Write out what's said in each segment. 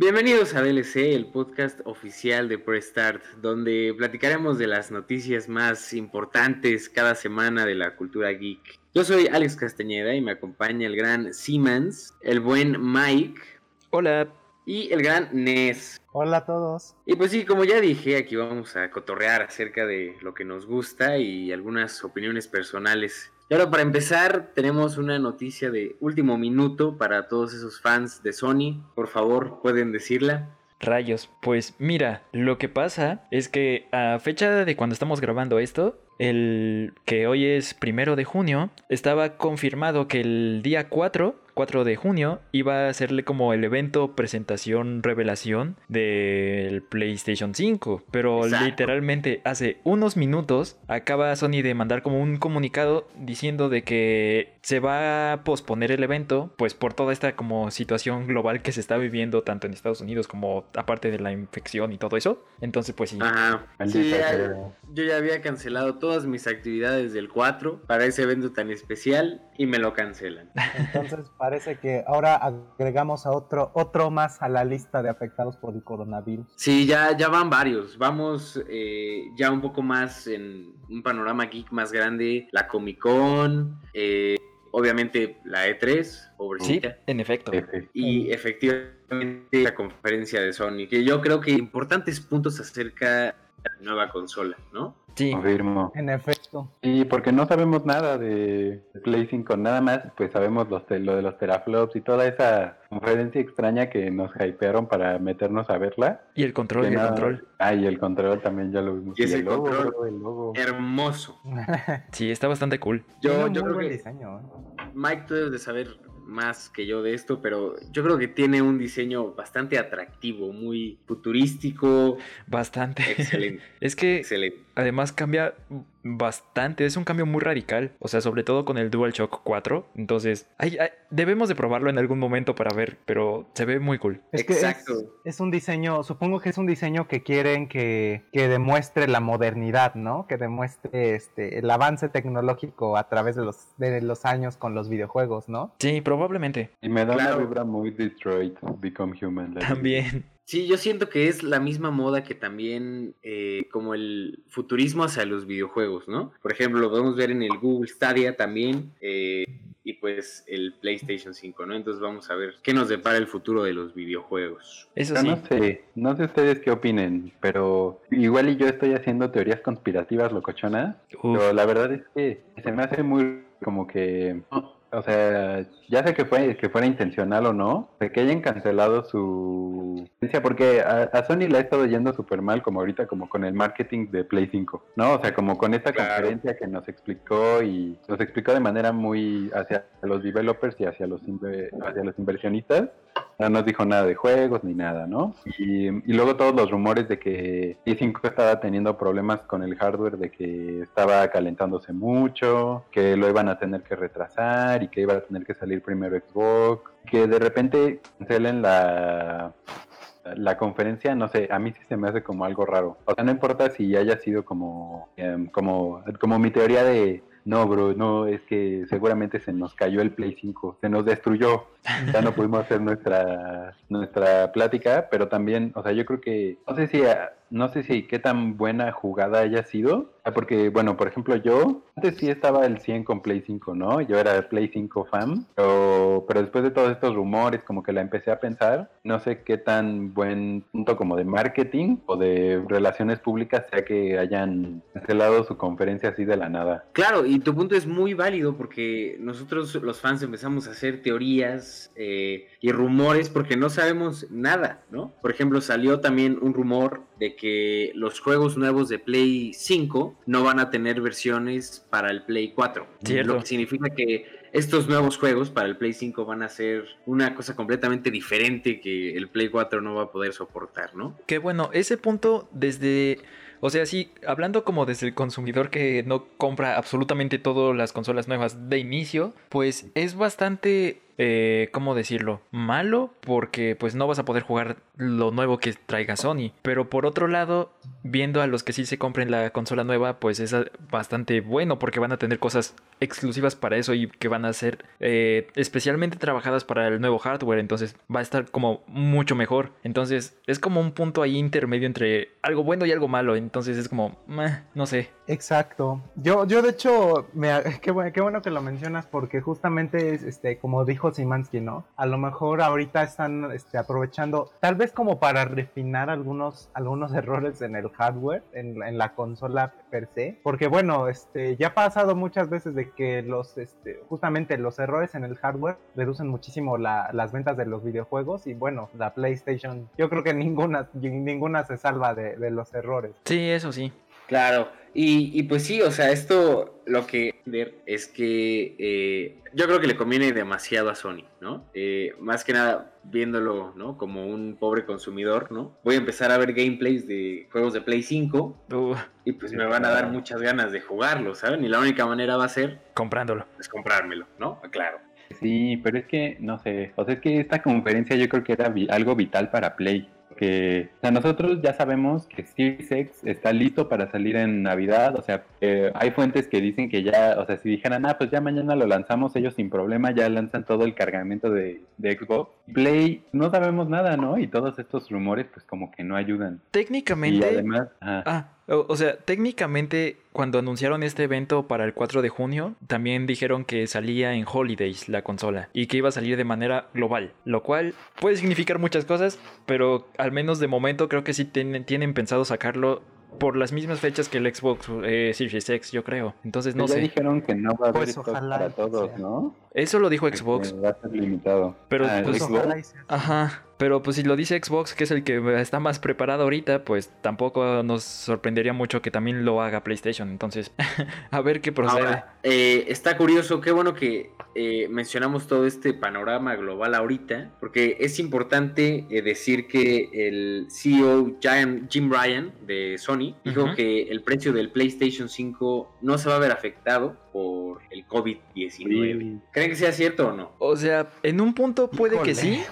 Bienvenidos a DLC, el podcast oficial de Prestart, donde platicaremos de las noticias más importantes cada semana de la cultura geek. Yo soy Alex Castañeda y me acompaña el gran Siemens, el buen Mike. Hola. Y el gran Nes. Hola a todos. Y pues sí, como ya dije, aquí vamos a cotorrear acerca de lo que nos gusta y algunas opiniones personales. Y ahora para empezar, tenemos una noticia de último minuto para todos esos fans de Sony. Por favor, pueden decirla. Rayos, pues mira, lo que pasa es que a fecha de cuando estamos grabando esto, el que hoy es primero de junio, estaba confirmado que el día 4 4 de junio iba a hacerle como el evento presentación revelación del PlayStation 5. Pero literalmente hace unos minutos acaba Sony de mandar como un comunicado diciendo de que se va a posponer el evento pues por toda esta como situación global que se está viviendo tanto en Estados Unidos como aparte de la infección y todo eso. Entonces pues sí. Ajá. yo ya había cancelado todas mis actividades del 4 para ese evento tan especial y me lo cancelan. Entonces parece que ahora agregamos a otro, otro más a la lista de afectados por el coronavirus. Sí, ya, ya van varios. Vamos eh, ya un poco más en un panorama geek más grande. La Comic Con, eh, obviamente la E3, Sí, en efecto. Y efectivamente la conferencia de Sony, que yo creo que importantes puntos acerca nueva consola, ¿no? Sí. Confirmo. En efecto. Y porque no sabemos nada de Play 5, nada más, pues sabemos lo de los teraflops y toda esa conferencia extraña que nos hypearon para meternos a verla. Y el control, y el control. Ah, y el control también ya lo vimos. Y, ese el control logo. hermoso. sí, está bastante cool. Yo, yo creo que diseño, ¿eh? Mike, tú debes de saber más que yo de esto, pero yo creo que tiene un diseño bastante atractivo, muy futurístico. Bastante. Excelente. es que además cambia bastante, es un cambio muy radical, o sea, sobre todo con el DualShock 4, entonces debemos de probarlo en algún momento para ver, pero se ve muy cool. Exacto. Es, un diseño, supongo que es un diseño que quieren que, demuestre la modernidad, ¿no? Que demuestre este, el avance tecnológico a través de los, de los años con los videojuegos, ¿no? Sí, probablemente. Y me da una vibra muy Detroit, Become Human. También. Sí, yo siento que es la misma moda que también eh, como el futurismo hacia los videojuegos, ¿no? Por ejemplo, lo podemos ver en el Google Stadia también eh, y pues el PlayStation 5, ¿no? Entonces vamos a ver qué nos depara el futuro de los videojuegos. Eso sí. No sé, no sé ustedes qué opinen, pero igual y yo estoy haciendo teorías conspirativas locochonas, pero la verdad es que se me hace muy como que o sea, ya sé que fue que fuera intencional o no, de que hayan cancelado su porque a, Sony le ha estado yendo súper mal como ahorita como con el marketing de Play 5, ¿no? O sea, como con esta conferencia que nos explicó y nos explicó de manera muy hacia los developers y hacia los hacia los inversionistas, no nos dijo nada de juegos ni nada, ¿no? Y, luego todos los rumores de que Play 5 estaba teniendo problemas con el hardware, de que estaba calentándose mucho, que lo iban a tener que retrasar y que iba a tener que salir primero Xbox, que de repente cancelen la la conferencia, no sé, a mí sí se me hace como algo raro. O sea, no importa si haya sido como, em, como, como mi teoría de, no, bro, no, es que seguramente se nos cayó el Play 5, se nos destruyó, ya no pudimos hacer nuestra, nuestra plática, pero también, o sea, yo creo que, no sé si no sé si qué tan buena jugada haya sido, porque, bueno, por ejemplo, yo antes sí estaba el 100 con Play 5, ¿no? Yo era Play 5 fan, pero, pero después de todos estos rumores, como que la empecé a pensar, no sé qué tan buen punto como de marketing o de relaciones públicas sea que hayan cancelado su conferencia así de la nada. Claro, y tu punto es muy válido porque nosotros los fans empezamos a hacer teorías eh, y rumores porque no sabemos nada, ¿no? Por ejemplo, salió también un rumor de que los juegos nuevos de Play 5 no van a tener versiones para el Play 4. Lo que significa que estos nuevos juegos para el Play 5 van a ser una cosa completamente diferente que el Play 4 no va a poder soportar, ¿no? Qué bueno, ese punto desde... O sea, sí, hablando como desde el consumidor que no compra absolutamente todas las consolas nuevas de inicio, pues es bastante eh, ¿cómo decirlo? Malo porque pues no vas a poder jugar lo nuevo que traiga Sony. Pero por otro lado, viendo a los que sí se compren la consola nueva, pues es bastante bueno porque van a tener cosas exclusivas para eso y que van a ser eh, especialmente trabajadas para el nuevo hardware. Entonces va a estar como mucho mejor. Entonces es como un punto ahí intermedio entre algo bueno y algo malo. Entonces es como, no sé. Exacto. Yo, yo de hecho, me, qué, bueno, qué bueno que lo mencionas porque justamente, este, como dijo Simansky, ¿no? A lo mejor ahorita están este, aprovechando, tal vez como para refinar algunos, algunos errores en el hardware, en, la consola per se. Porque bueno, este, ya ha pasado muchas veces de que los, este, justamente los errores en el hardware reducen muchísimo la, las ventas de los videojuegos y bueno, la PlayStation, yo creo que ninguna, ninguna se salva de los errores. Sí, eso sí. Claro, y, y, pues sí, o sea, esto lo que ver es que eh, yo creo que le conviene demasiado a Sony, ¿no? Eh, más que nada viéndolo, ¿no? Como un pobre consumidor, ¿no? Voy a empezar a ver gameplays de juegos de Play 5 y pues me van a dar muchas ganas de jugarlo, ¿saben? Y la única manera va a ser comprándolo. Es comprármelo, ¿no? Claro. Sí, pero es que, no sé, o sea, es que esta conferencia yo creo que era algo vital para Play que o sea, nosotros ya sabemos que Series X está listo para salir en Navidad, o sea, eh, hay fuentes que dicen que ya, o sea, si dijeran, ah, pues ya mañana lo lanzamos, ellos sin problema ya lanzan todo el cargamento de Xbox. Play, no sabemos nada, ¿no? Y todos estos rumores, pues como que no ayudan. Técnicamente... Y además... Ah, o, sea, técnicamente cuando anunciaron este evento para el 4 de junio, también dijeron que salía en Holidays la consola y que iba a salir de manera global, lo cual puede significar muchas cosas, pero al menos de momento creo que sí tienen, tienen pensado sacarlo por las mismas fechas que el Xbox eh, Series X, yo creo. Entonces no ya sé. dijeron que no va a haber pues para todos, ¿no? Eso lo dijo Xbox. va a ser limitado. Pero Ah, pues, Xbox. ajá. Pero pues si lo dice Xbox, que es el que está más preparado ahorita, pues tampoco nos sorprendería mucho que también lo haga PlayStation. Entonces, a ver qué procede. Ahora, eh, está curioso, qué bueno que eh, mencionamos todo este panorama global ahorita, porque es importante eh, decir que el CEO Jim, Ryan de Sony dijo que el precio del PlayStation 5 no se va a ver afectado por el COVID-19. Sí. ¿Creen que sea cierto o no? O sea, en un punto puede que sí,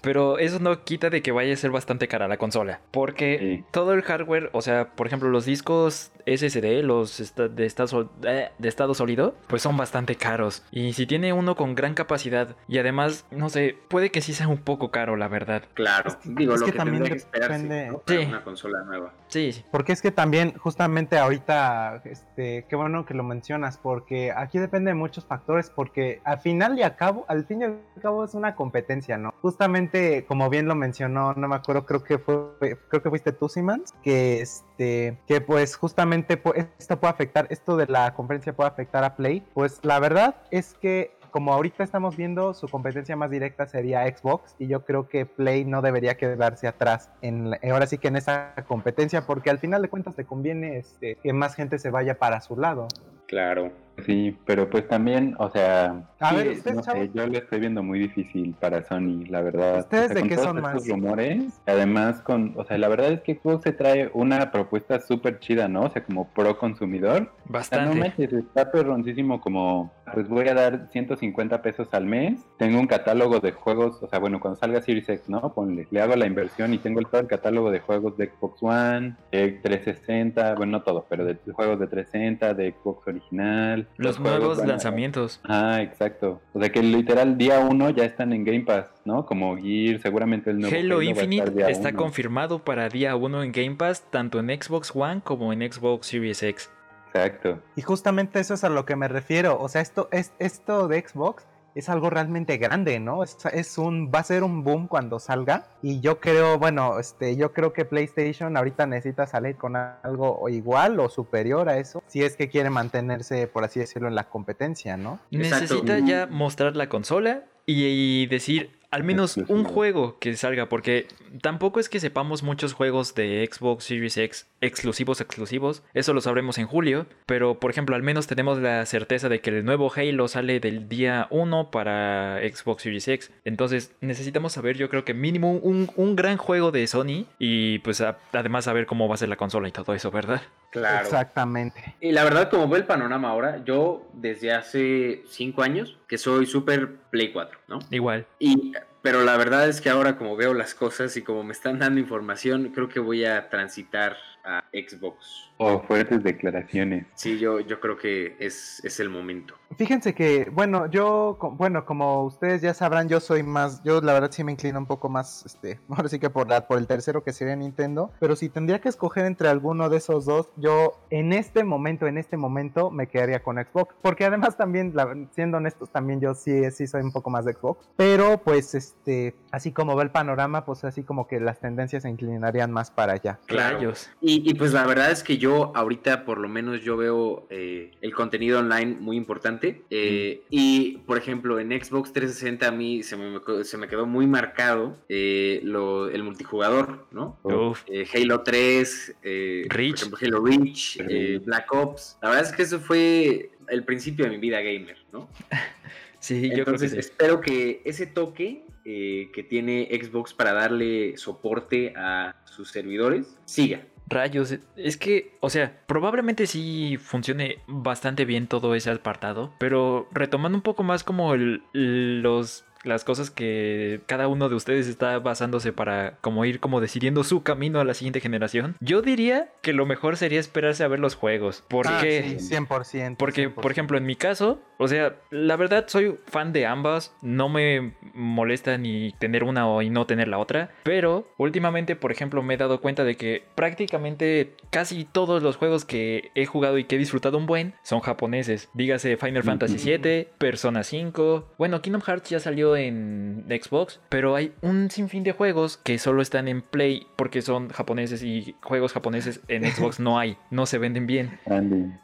pero eso no quita de que vaya a ser bastante cara la consola. Porque Sí. todo el hardware, o sea, por ejemplo, los discos SSD, los de estado, eh, de estado sólido, pues son bastante caros. Y si tiene uno con gran capacidad y además, no sé, puede que sí sea un poco caro, la verdad. Claro, Es que- digo, es lo que que, también tendría que esperarse depende- ¿no? para Sí. una consola nueva. Sí, sí. Porque es que también, justamente ahorita, este, qué bueno que lo mencionas, porque aquí depende de muchos factores, porque al final y al cabo, al fin y al cabo es una competencia, ¿no? Justamente, como bien lo mencionó, no me acuerdo, creo que fue, creo que fuiste tú, Simans, que este, que pues justamente pu- esto puede afectar, esto de la conferencia puede afectar a Play, pues la verdad es que como ahorita estamos viendo, su competencia más directa sería Xbox y yo creo que Play no debería quedarse atrás en ahora sí que en esa competencia porque al final de cuentas te conviene este, que más gente se vaya para su lado. Claro. Sí, pero pues también, o sea, A sí, ver, ustedes, no sé, yo lo estoy viendo muy difícil para Sony, la verdad. ¿Ustedes O sea, de con qué todos son estos más? rumores, además con, o sea, la verdad es que Xbox se trae una propuesta súper chida, ¿no? O sea, como pro consumidor. O sea, no Bastante. manches, está perroncísimo como, pues voy a dar 150 pesos al mes, tengo un catálogo de juegos, o sea, bueno, cuando salga Series X, ¿no? Ponle, le hago la inversión y tengo el- todo el catálogo de juegos de Xbox One, de 360, bueno, no todos, pero de juegos de 360, de Xbox original. Los nuevos van lanzamientos. Ah, exacto. O sea que literal día uno ya están en Game Pass, ¿no? Como Gear, seguramente el nuevo Halo va a estar Infinite está uno. confirmado para día 1 en Game Pass, tanto en Xbox One como en Xbox Series X. Exacto. Y justamente eso es a lo que me refiero. O sea, esto, es, esto de Xbox es algo realmente grande, ¿no? Es, es un, va a ser un boom cuando salga. Y yo creo, bueno, este, yo creo que PlayStation ahorita necesita salir con algo igual o superior a eso. Si es que quiere mantenerse, por así decirlo, en la competencia, ¿no? Exacto. Necesita ya mostrar la consola y, y decir al menos un juego que salga, porque tampoco es que sepamos muchos juegos de Xbox Series X exclusivos exclusivos, eso lo sabremos en julio, pero por ejemplo al menos tenemos la certeza de que el nuevo Halo sale del día 1 para Xbox Series X, entonces necesitamos saber yo creo que mínimo un, un gran juego de Sony y pues además saber cómo va a ser la consola y todo eso, ¿verdad? Claro. Exactamente. Y la verdad, como ve el panorama ahora, yo desde hace 5 años que soy súper Play 4, ¿no? Igual. Y pero la verdad es que ahora como veo las cosas y como me están dando información, creo que voy a transitar a Xbox. O fuertes declaraciones. Sí, yo, yo creo que es, es el momento. Fíjense que, bueno, yo, bueno, como ustedes ya sabrán, yo soy más, yo la verdad sí me inclino un poco más, este, ahora sí que por, la, por el tercero que sería Nintendo, pero si tendría que escoger entre alguno de esos dos, yo en este momento, en este momento me quedaría con Xbox, porque además también, siendo honestos, también yo sí, sí soy un poco más de Xbox, pero pues, este, así como va el panorama, pues así como que las tendencias se inclinarían más para allá. Claro. Y, y pues la verdad es que yo ahorita por lo menos yo veo eh, el contenido online muy importante. Eh, y por ejemplo en Xbox 360 a mí se me, se me quedó muy marcado eh, lo, el multijugador, ¿no? Halo 3, Reach. Por ejemplo, Halo Reach, Black Ops. La verdad es que eso fue el principio de mi vida gamer, ¿no? sí, yo creo que sí. espero que ese toque que tiene Xbox para darle soporte a sus servidores siga. Rayos, es que, o sea, probablemente sí funcione bastante bien todo ese apartado, pero retomando un poco más como el, los las cosas que cada uno de ustedes está basándose para como ir como decidiendo su camino a la siguiente generación, yo diría que lo mejor sería esperarse a ver los juegos. Porque, ah, sí, 100%. Porque, por ejemplo, en mi caso, o sea, la verdad soy fan de ambas, no me molesta ni tener una o y no tener la otra, pero últimamente, por ejemplo, me he dado cuenta de que prácticamente casi todos los juegos que he jugado y que he disfrutado un buen son japoneses. Dígase Final Fantasy VII, Persona 5, bueno, Kingdom Hearts ya salió en Xbox, pero hay un sinfín de juegos que solo están en Play porque son japoneses y juegos japoneses en Xbox no hay, no se venden bien.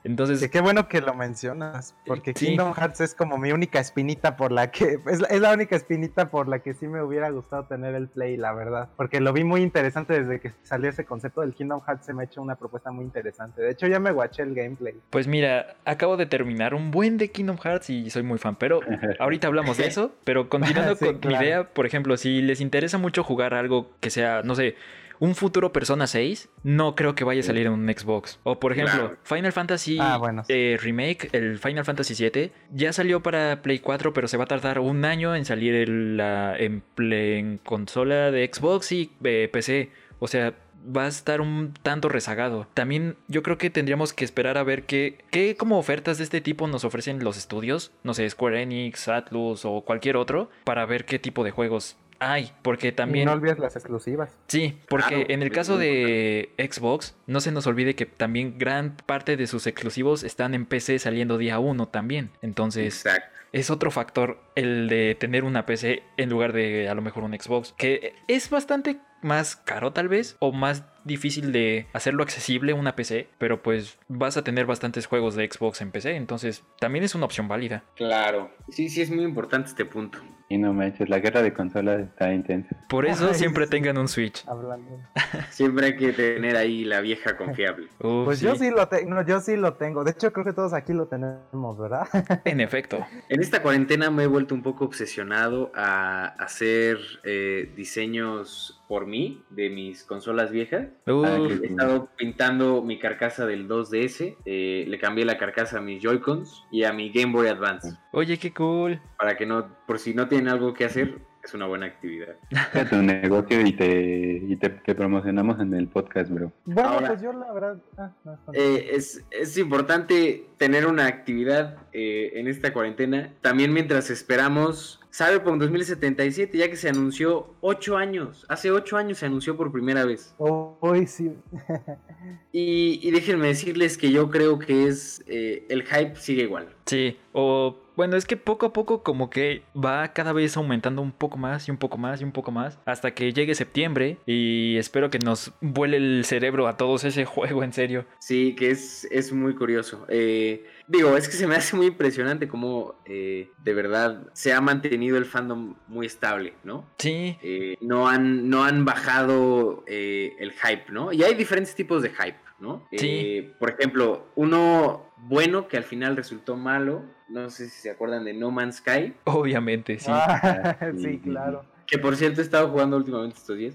Entonces, qué bueno que lo mencionas, porque Kingdom Hearts es como mi única espinita por la que es la, es la única espinita por la que sí me hubiera gustado tener el Play, la verdad, porque lo vi muy interesante desde que salió ese concepto del Kingdom Hearts se me ha hecho una propuesta muy interesante. De hecho, ya me guaché el gameplay. Pues mira, acabo de terminar un buen de Kingdom Hearts y soy muy fan, pero ahorita hablamos de eso, pero con continuando con mi idea, por ejemplo, si les interesa mucho jugar algo que sea, no sé, un futuro Persona 6, no creo que vaya a salir en un Xbox. O por ejemplo, Final Fantasy ah, eh, Remake, el Final Fantasy 7, ya salió para Play 4, pero se va a tardar un año en salir en, la, en, consola de Xbox y eh, PC. O sea, va a estar un tanto rezagado. También yo creo que tendríamos que esperar a ver qué, qué como ofertas de este tipo nos ofrecen los estudios, no sé, Square Enix, Atlus o cualquier otro, para ver qué tipo de juegos hay, porque también... no olvides las exclusivas. Sí, porque en el caso de Xbox, no se nos olvide que también gran parte de sus exclusivos están en PC saliendo día uno también. Entonces, es otro factor el de tener una PC en lugar de a lo mejor un Xbox, que es bastante más caro tal vez o más difícil de hacerlo accesible una PC, pero pues vas a tener bastantes juegos de Xbox en PC, entonces también es una opción válida. Claro, sí, sí es muy importante este punto. Y no manches, la guerra de consolas está intensa. Por eso siempre tengan un Switch. Hablando. siempre hay que tener ahí la vieja confiable. pues yo sí lo tengo, yo sí lo tengo. De hecho, creo que todos aquí lo tenemos, ¿verdad? en efecto. En esta cuarentena me he vuelto un poco obsesionado a hacer eh, diseños por mí de mis consolas viejas. he estado pintando mi carcasa del 2DS, eh, le cambié la carcasa a mis Joy-Cons y a mi Game Boy Advance. Oye, qué cool. Para que no, por si no tienen algo que hacer, es una buena actividad. tu negocio y te, y te, promocionamos en el podcast, bro. Bueno, pues yo la verdad... Ah, eh, es, es, importante tener una actividad eh, en esta cuarentena. También mientras esperamos Cyberpunk 2077, ya que se anunció ocho años. Hace ocho años se anunció por primera vez. Hoy sí. y, déjenme decirles que yo creo que es... Eh, el hype sigue igual. Sí, o bueno, es que poco a poco como que va cada vez aumentando un poco más y un poco más y un poco más hasta que llegue septiembre y espero que nos vuele el cerebro a todos ese juego en serio. Sí, que es, es muy curioso. Eh, digo, es que se me hace muy impresionante cómo eh, de verdad se ha mantenido el fandom muy estable, ¿no? Sí. Eh, no, han, no han bajado el hype, ¿no? Y hay diferentes tipos de hype, ¿no? Sí. por ejemplo, uno bueno que al final resultó malo, no sé si se acuerdan de No Man's Sky. Obviamente, sí. Ah, sí, claro. Que por cierto he estado jugando últimamente estos días.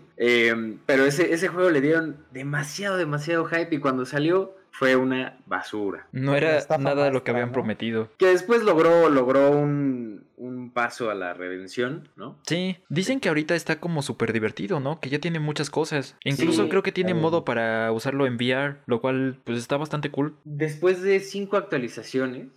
pero ese, ese juego le dieron demasiado, demasiado hype y cuando salió fue una basura. No era nada de lo que habían prometido. Que después logró, logró un, un paso a la redención, ¿no? Sí, dicen que ahorita está como súper divertido, ¿no? Que ya tiene muchas cosas. Incluso creo que tiene modo para usarlo en VR, lo cual pues está bastante cool. Después de cinco actualizaciones,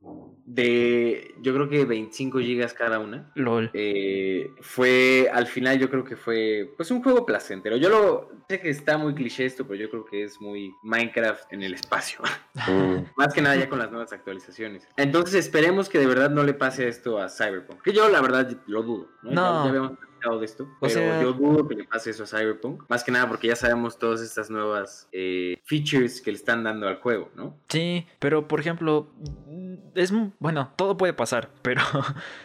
de yo creo que 25 gigas cada una. LOL. Eh, fue, al final yo creo que fue pues un juego placentero. Yo lo sé que está muy cliché esto, pero yo creo que es muy Minecraft en el espacio. Mm. Más que nada ya con las nuevas actualizaciones. Entonces esperemos que de verdad no le pase esto a Cyberpunk. Que yo la verdad lo dudo. No. Ya, habíamos platicado de esto. pero yo dudo que le pase eso a Cyberpunk. Más que nada porque ya sabemos todas estas nuevas eh, features que le están dando al juego, ¿no? Sí, pero por ejemplo, es bueno, todo puede pasar, pero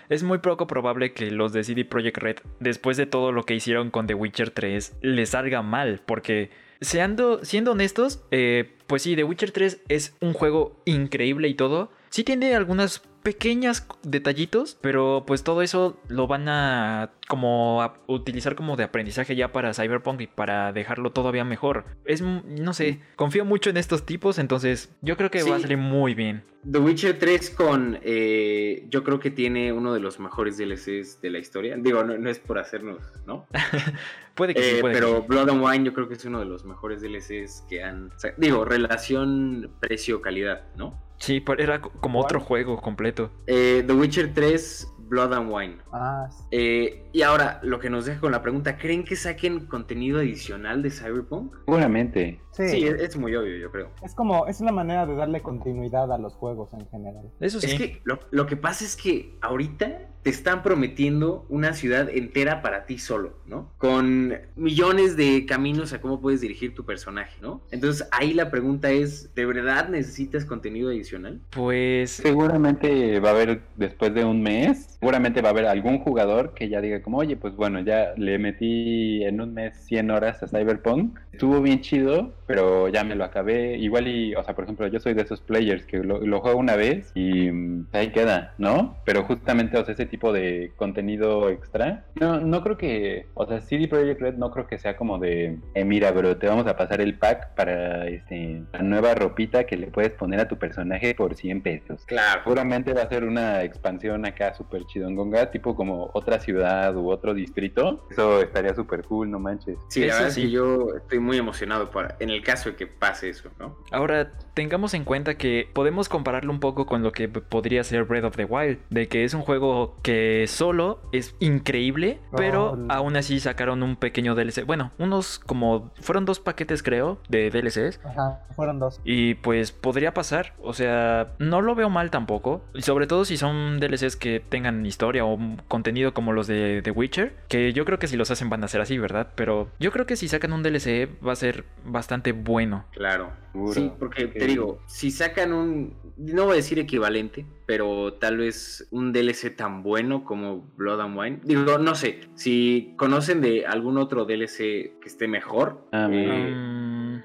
es muy poco probable que los de CD Projekt Red, después de todo lo que hicieron con The Witcher 3, les salga mal, porque Seando, siendo honestos, eh, pues sí, The Witcher 3 es un juego increíble y todo. Sí tiene algunas pequeñas detallitos, pero pues todo eso lo van a como a utilizar como de aprendizaje ya para Cyberpunk y para dejarlo todavía mejor. Es, no sé, confío mucho en estos tipos, entonces yo creo que va a salir muy bien. The Witcher 3 con, eh, yo creo que tiene uno de los mejores DLCs de la historia. Digo, no, es por hacernos, ¿no? puede que sí, eh, Pero Blood and Wine yo creo que es uno de los mejores DLCs que han... digo, relación precio-calidad, ¿no? Sí, era como otro juego completo. Eh, The Witcher 3 Blood and Wine. Ah, eh, y ahora, lo que nos deja con la pregunta, ¿creen que saquen contenido adicional de Cyberpunk? Seguramente. Sí, es, muy obvio, yo creo. Es como, es una manera de darle continuidad a los juegos en general. Eso sí. Es que lo, que pasa es que ahorita te están prometiendo una ciudad entera para ti solo, ¿no? Con millones de caminos a cómo puedes dirigir tu personaje, ¿no? Entonces ahí la pregunta es, ¿de verdad necesitas contenido adicional? Pues... Seguramente va a haber después de un mes, seguramente va a haber algún jugador que ya diga como, oye, pues bueno, ya le metí en un mes 100 horas a Cyberpunk, estuvo bien chido, pero ya me lo acabé. Igual y, o sea, por ejemplo, yo soy de esos players que lo, juego una vez y mm, ahí queda, ¿no? Pero justamente, o sea, ese tipo de contenido extra, no, no creo que, o sea, CD Projekt Red no creo que sea como de, eh, mira, bro, te vamos a pasar el pack para este, la nueva ropita que le puedes poner a tu personaje por 100 pesos. Claro. Seguramente va a ser una expansión acá súper Gonga, tipo como otra ciudad u otro distrito. Eso estaría súper cool, no manches. Sí, la verdad sí. yo estoy muy emocionado para, en el caso de que pase eso, ¿no? Ahora, tengamos en cuenta que podemos compararlo un poco con lo que podría ser Breath of the Wild, de que es un juego que solo es increíble, pero aún así sacaron un pequeño DLC. Bueno, unos como fueron dos paquetes creo de DLCs. Ajá, fueron dos. Y pues podría pasar, o sea, no lo veo mal tampoco, sobre todo si son DLCs que tengan historia o contenido como los de The Witcher, que yo creo que si los hacen van a ser así, ¿verdad? Pero yo creo que si sacan un DLC va a ser bastante bueno. Claro. Sí, porque te digo, si sacan un, no voy a decir equivalente, pero tal vez un DLC tan bueno como Blood and Wine. Digo, no sé, si conocen de algún otro DLC que esté mejor. Ah, eh,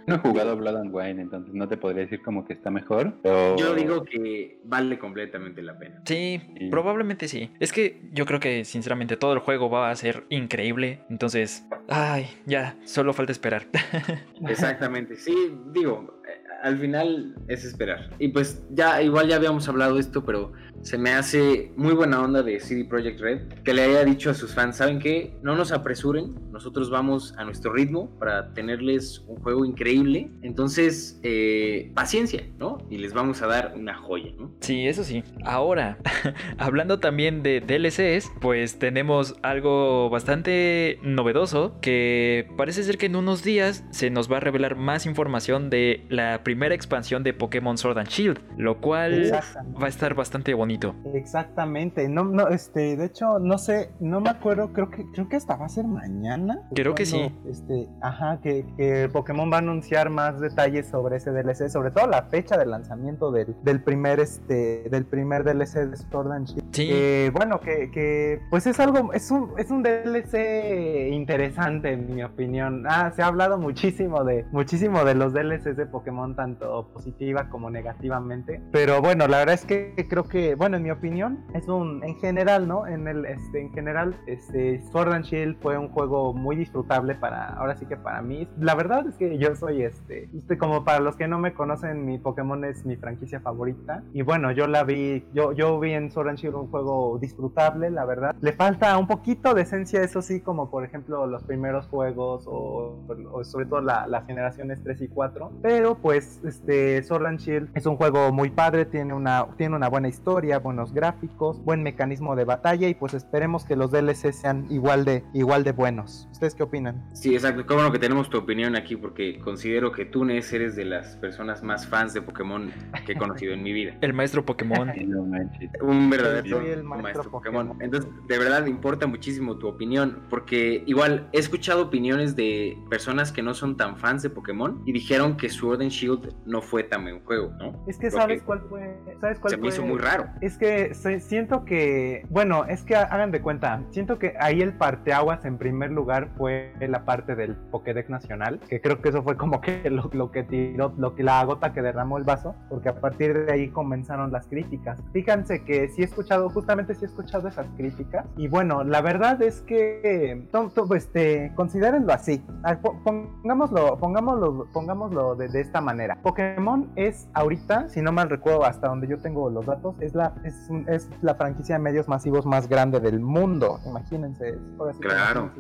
no he jugado Blood and Wine, entonces no te podría decir como que está mejor. Pero... Yo digo que vale completamente la pena. Sí, probablemente sí. Es que yo creo que sinceramente todo el juego va a ser increíble. Entonces, ay, ya, solo falta esperar. Exactamente, sí, digo, al final es esperar. Y pues ya, igual ya habíamos hablado de esto, pero se me hace muy buena onda de CD Projekt Red que le haya dicho a sus fans, ¿saben qué? No nos apresuren, nosotros vamos a nuestro ritmo para tenerles un juego increíble. Entonces, eh, paciencia, ¿no? Y les vamos a dar una joya, ¿no? Sí, eso sí. Ahora, hablando también de DLCs, pues tenemos algo bastante novedoso que parece ser que en unos días se nos va a revelar más información de la primera expansión de Pokémon Sword and Shield, lo cual va a estar bastante bonito bonito. Exactamente. No, no, este, de hecho, no sé, no me acuerdo, creo que, creo que hasta va a ser mañana. Creo que sí. Este, ajá, que, que, Pokémon va a anunciar más detalles sobre ese DLC, sobre todo la fecha de lanzamiento del, del primer, este, del primer DLC de Sword and Shield. Sí. bueno, que, que, pues es algo, es un, es un DLC interesante en mi opinión. Ah, se ha hablado muchísimo de, muchísimo de los DLCs de Pokémon, tanto positiva como negativamente. Pero bueno, la verdad es que creo que, bueno, en mi opinión, es un, en general, ¿no? En el, este, en general, este, Sword and Shield fue un juego muy disfrutable para, ahora sí que para mí. La verdad es que yo soy, este, este, como para los que no me conocen, mi Pokémon es mi franquicia favorita. Y bueno, yo la vi, yo, yo vi en Sword and Shield un juego disfrutable, la verdad. Le falta un poquito de esencia, eso sí, como por ejemplo los primeros juegos o, sobre todo la, las generaciones 3 y 4. Pero pues, este, Sword and Shield es un juego muy padre, tiene una, tiene una buena historia, buenos gráficos, buen mecanismo de batalla y pues esperemos que los DLC sean igual de, igual de buenos. ¿Ustedes qué opinan? Sí, exacto. Qué bueno que tenemos tu opinión aquí porque considero que tú, Nes, eres de las personas más fans de Pokémon que he conocido en mi vida. El maestro Pokémon. Un verdadero maestro, Pokémon. Entonces, de verdad importa muchísimo tu opinión porque igual he escuchado opiniones de personas que no son tan fans de Pokémon y dijeron que Sword and Shield no fue tan buen juego, ¿no? Es que sabes cuál fue, sabes cuál se me hizo muy raro. Es que siento que, bueno, es que hagan de cuenta, siento que ahí el parteaguas en primer lugar fue la parte del Pokédex nacional, que creo que eso fue como que lo, que tiró, lo que la gota que derramó el vaso, porque a partir de ahí comenzaron las críticas. Fíjense que sí he escuchado, justamente sí he escuchado esas críticas, y bueno, la verdad es que, este, considérenlo así, ah, pongámoslo, pongámoslo, pongámoslo de, de esta manera. Pokémon es ahorita, si no mal recuerdo, hasta donde yo tengo los datos, es la, es, es la franquicia de medios masivos más grande del mundo. Imagínense. claro.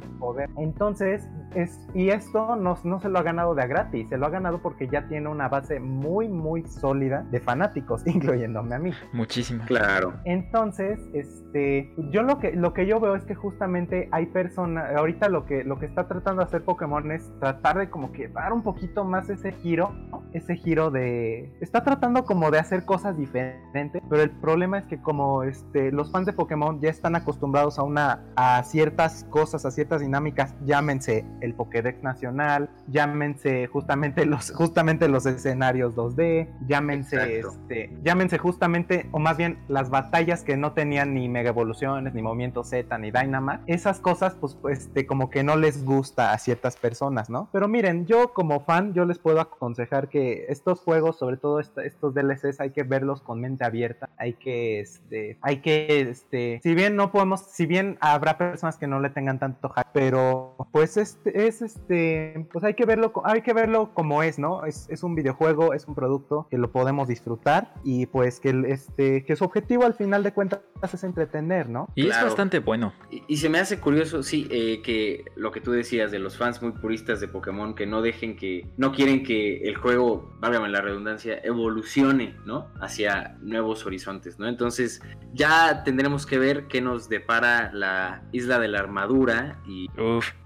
Entonces, es, y esto no, no se lo ha ganado de a gratis, se lo ha ganado porque ya tiene una base muy, muy sólida de fanáticos, incluyéndome a mí. Muchísimo. Claro. Entonces, este, yo lo que, lo que yo veo es que justamente hay personas, ahorita lo que, lo que está tratando de hacer Pokémon es tratar de como que dar un poquito más ese giro, ese giro de, está tratando como de hacer cosas diferentes, pero el problema es que como este, los fans de Pokémon ya están acostumbrados a una, a ciertas cosas, a ciertas dinámicas, llámense el Pokédex nacional, llámense justamente los, justamente los escenarios 2D, llámense, este, llámense justamente, o más bien las batallas que no tenían ni Mega Evoluciones, ni Movimiento Z, ni Dynamax, esas cosas pues este, como que no les gusta a ciertas personas, ¿no? Pero miren, yo como fan, yo les puedo aconsejar que estos juegos, sobre todo estos DLCs, hay que verlos con mente abierta, hay que, este, hay que, este, si bien no podemos, si bien habrá personas que no le tengan tanto hype, pero pues este, es este, pues hay que verlo, hay que verlo como es, ¿no? Es, es un videojuego, es un producto que lo podemos disfrutar y pues que, este, que su objetivo al final de cuentas es entretener, ¿no? Y es bastante bueno. Y, se me hace curioso, sí, eh, que lo que tú decías de los fans muy puristas de Pokémon que no dejen que, no quieren que el juego, válgame la redundancia, evolucione, ¿no? Hacia nuevos horizontes, ¿no? Entonces ya tendremos que ver qué nos depara la isla de la armadura y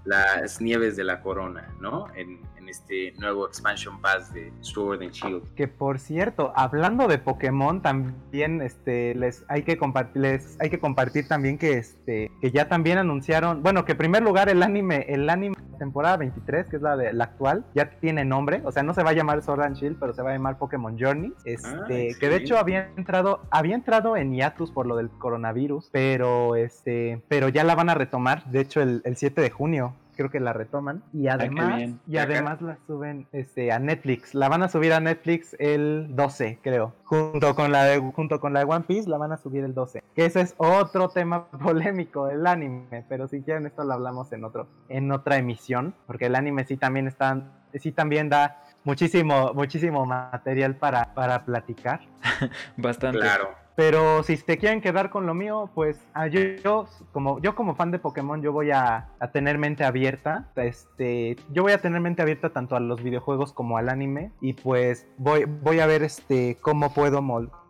las nieves de la corona, ¿no? En, este nuevo expansion pass de Sword and Shield. Que por cierto, hablando de Pokémon, también este les hay que compartir hay que compartir también que este que ya también anunciaron, bueno, que en primer lugar el anime el anime temporada 23, que es la de la actual, ya tiene nombre, o sea, no se va a llamar Sword and Shield, pero se va a llamar Pokémon Journey, este, que de hecho había entrado había entrado en hiatus por lo del coronavirus, pero este, pero ya la van a retomar, de hecho el, el 7 de junio creo que la retoman. Y ah, además y además la suben este a Netflix. La van a subir a Netflix el 12 creo. Junto con la de junto con la de One Piece la van a subir el 12 que ese es otro tema polémico del anime pero si quieren esto lo hablamos en otro en otra emisión porque el anime sí también está sí también da muchísimo muchísimo material para para platicar. Bastante. Claro pero si te quieren quedar con lo mío, pues ah, yo, como, yo como fan de Pokémon, yo voy a, tener mente abierta. Este, yo voy a tener mente abierta tanto a los videojuegos como al anime. Y pues voy, voy a ver este cómo puedo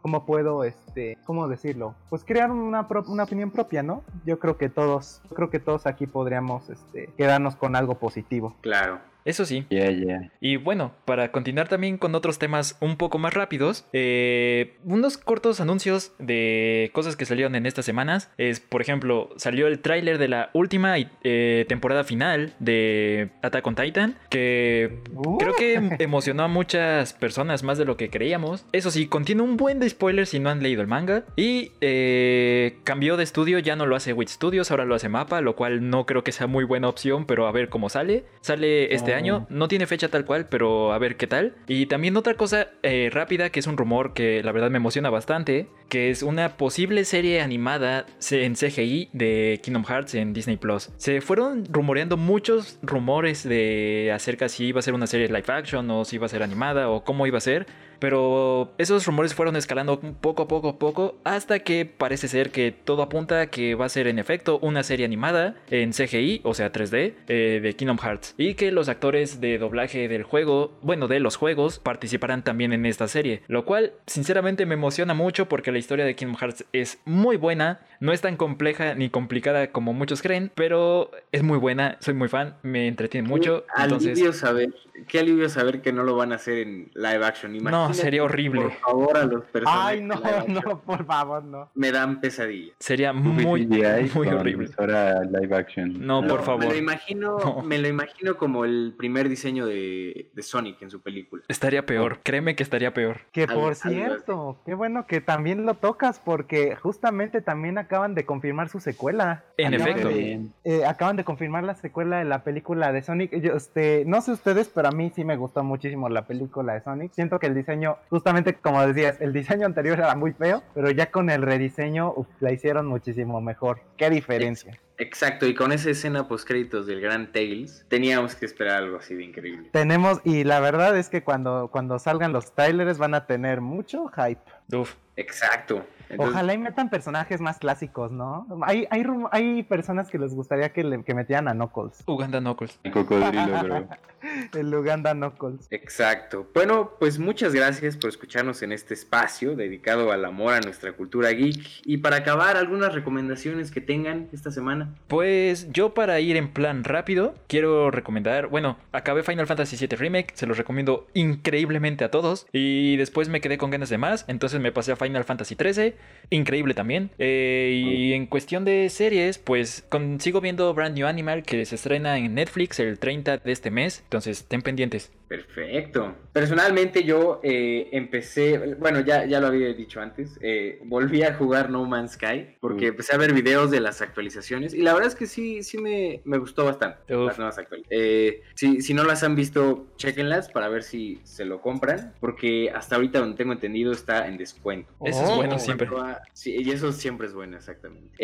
cómo puedo, este, cómo decirlo, pues crear una, una opinión propia, ¿no? Yo creo que todos, creo que todos aquí podríamos, este, quedarnos con algo positivo. Claro. Eso sí. Yeah, yeah. Y bueno, para continuar también con otros temas un poco más rápidos, eh, unos cortos anuncios de cosas que salieron en estas semanas. Es, por ejemplo, salió el tráiler de la última eh, temporada final de Attack on Titan, que Uh. creo que em- emocionó a muchas personas más de lo que creíamos. Eso sí, contiene un buen de spoilers si no han leído el manga. Y eh, cambió de estudio, ya no lo hace Wit Studios, ahora lo hace Mapa, lo cual no creo que sea muy buena opción, pero a ver cómo sale. Sale este. Año, no tiene fecha tal cual, pero a ver qué tal. Y también otra cosa eh, rápida, que es un rumor que la verdad me emociona bastante, que es una posible serie animada en CGI de Kingdom Hearts en Disney Plus. Se fueron rumoreando muchos rumores de acerca si iba a ser una serie live action o si iba a ser animada o cómo iba a ser. Pero esos rumores fueron escalando poco a poco a poco hasta que parece ser que todo apunta a que va a ser en efecto una serie animada en CGI, o sea 3D, eh, de Kingdom Hearts. Y que los actores de doblaje del juego, bueno, de los juegos, participarán también en esta serie. Lo cual sinceramente me emociona mucho porque la historia de Kingdom Hearts es muy buena. No es tan compleja ni complicada como muchos creen, pero es muy buena, soy muy fan, me entretiene mucho. Qué Entonces... alivio saber, qué alivio saber que no lo van a hacer en live action. No, sería horrible. Por favor, a los personajes. Ay, no, no, por favor, no. Me dan pesadilla. Sería Movie muy, CGI muy horrible. Ahora live action. No, por Me favor. lo imagino, No. me lo imagino como el primer diseño de, de Sonic en su película. Estaría peor, créeme que estaría peor. Que por cierto, qué bueno que también lo tocas porque justamente también acaban de confirmar su secuela. En Acaban efecto. de- eh, acaban de confirmar la secuela de la película de Sonic. Yo, este, no sé ustedes, pero a mí sí me gustó muchísimo la película de Sonic. Siento que el diseño, justamente como decías, el diseño anterior era muy feo, pero ya con el rediseño uf, la hicieron muchísimo mejor. Qué diferencia. Exacto, y con esa escena post créditos del Gran Tails, teníamos que esperar algo así de increíble. Tenemos, y la verdad es que cuando, cuando salgan los trailers van a tener mucho hype. Uf, Exacto. Entonces, Ojalá y metan personajes más clásicos, ¿no? Hay, hay, rum- hay personas que les gustaría que, le, que metieran a Knuckles. Uganda Knuckles. El cocodrilo, bro. El Uganda Knuckles. Exacto. Bueno, pues muchas gracias por escucharnos en este espacio dedicado al amor a nuestra cultura geek. Y para acabar, algunas recomendaciones que tengan esta semana. Pues yo para ir en plan rápido, quiero recomendar, bueno, acabé Final Fantasy VII Remake, se los recomiendo increíblemente a todos. Y después me quedé con ganas de más, entonces me pasé a Final Fantasy XIII, increíble también. Eh, y en cuestión de series, pues con- sigo viendo Brand New Animal que se estrena en Netflix el 30 de este mes, entonces estén pendientes. Perfecto. Personalmente yo eh, empecé, bueno, ya, ya lo había dicho antes, eh, volví a jugar No Man's Sky porque Mm. empecé a ver videos de las actualizaciones y la verdad es que sí, sí me, me gustó bastante Uf. las nuevas actualizaciones. Eh, si, si no las han visto, chequenlas para ver si se lo compran porque hasta ahorita donde tengo entendido está en descuento. Eso es Oh. bueno En siempre. cuanto a- sí, y eso siempre es bueno, exactamente.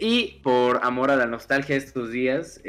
Y por amor a la nostalgia estos días,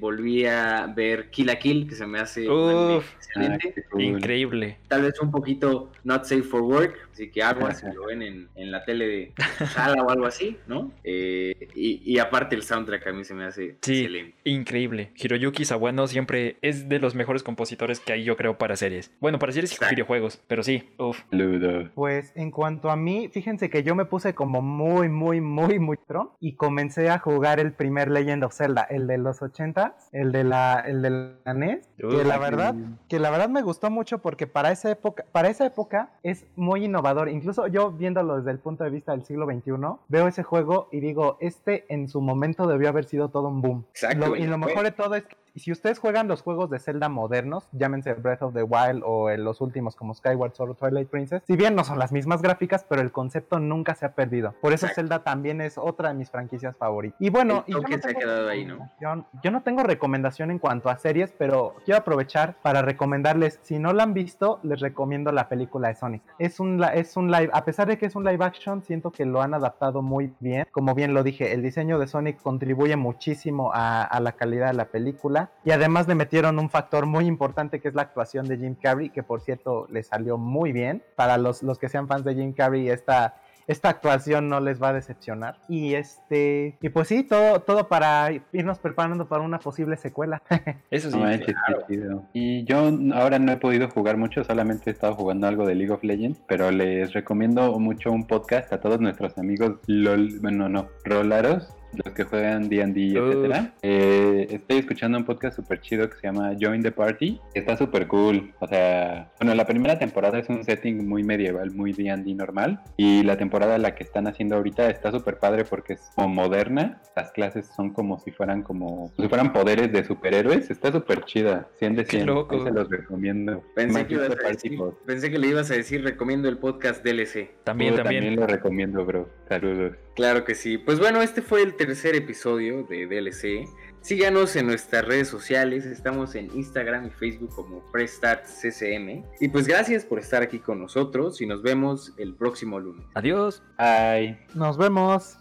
volví a ver Kill a Kill, que se me hace Uf. Excelente. cool. Increíble. Tal vez un poquito not safe for work, así que aguas si lo ven en, en la tele de sala o algo así, ¿no? Eh, y, y aparte el soundtrack a mí se me hace Sí. excelente. Increíble. Hiroyuki Sawano siempre es de los mejores compositores que hay, yo creo, para series. Bueno, para series y videojuegos, pero sí, uff. Ludo. Pues en cuanto a mí, fíjense que yo me puse como muy, muy, muy, muy pro y comencé a jugar el primer Legend of Zelda, el de los 80, el de la, el de la NES, que la verdad, que la verdad me gustó mucho porque para esa época, para esa época es muy innovador. Incluso yo viéndolo desde el punto de vista del siglo XXI, veo ese juego y digo, este en su momento debió haber sido todo un boom. Exacto, Lo- y lo mejor de todo es que si ustedes juegan los juegos de Zelda modernos, llámense Breath of the Wild o en los últimos como Skyward Sword o Twilight Princess, si bien no son las mismas gráficas, pero el concepto nunca se ha perdido. Por eso Exacto. Zelda también es otra de mis franquicias favoritas. Y bueno, y yo, no se ha quedado ahí, ¿no? yo no tengo recomendación en cuanto a series, pero quiero aprovechar para recomendarles, si no la han visto, les recomiendo la película de Sonic. Es un, es un live, a pesar de que es un live action, siento que lo han adaptado muy bien. Como bien lo dije, el diseño de Sonic contribuye muchísimo a, a la calidad de la película. Y además le metieron un factor muy importante que es la actuación de Jim Carrey, que por cierto le salió muy bien. Para los, los que sean fans de Jim Carrey, esta esta actuación no les va a decepcionar. Y este, y pues sí, todo, todo para irnos preparando para una posible secuela. Eso sí. No chido. Y yo ahora no he podido jugar mucho, solamente he estado jugando algo de League of Legends, pero les recomiendo mucho un podcast a todos nuestros amigos LOL, bueno, no, Rolaros, los que juegan D&D, etcétera. Eh, estoy escuchando un podcast súper chido que se llama Join the Party. Está súper cool. O sea, bueno, la primera temporada es un setting muy medieval, muy D&D normal. Y la temporada la que están haciendo ahorita está súper padre porque es como moderna. Las clases son como si fueran como si fueran poderes de superhéroes. Está súper chida. 100 de 100. Se los recomiendo. Pensé que, pensé que, le ibas a decir recomiendo el podcast DLC. También, también. También lo recomiendo, bro. Saludos. Claro que sí. Pues bueno, este fue el tercer episodio de DLC. Síganos en nuestras redes sociales, estamos en Instagram y Facebook como PressStartCCM. Y pues gracias por estar aquí con nosotros y nos vemos el próximo lunes. Adiós. Bye. Nos vemos.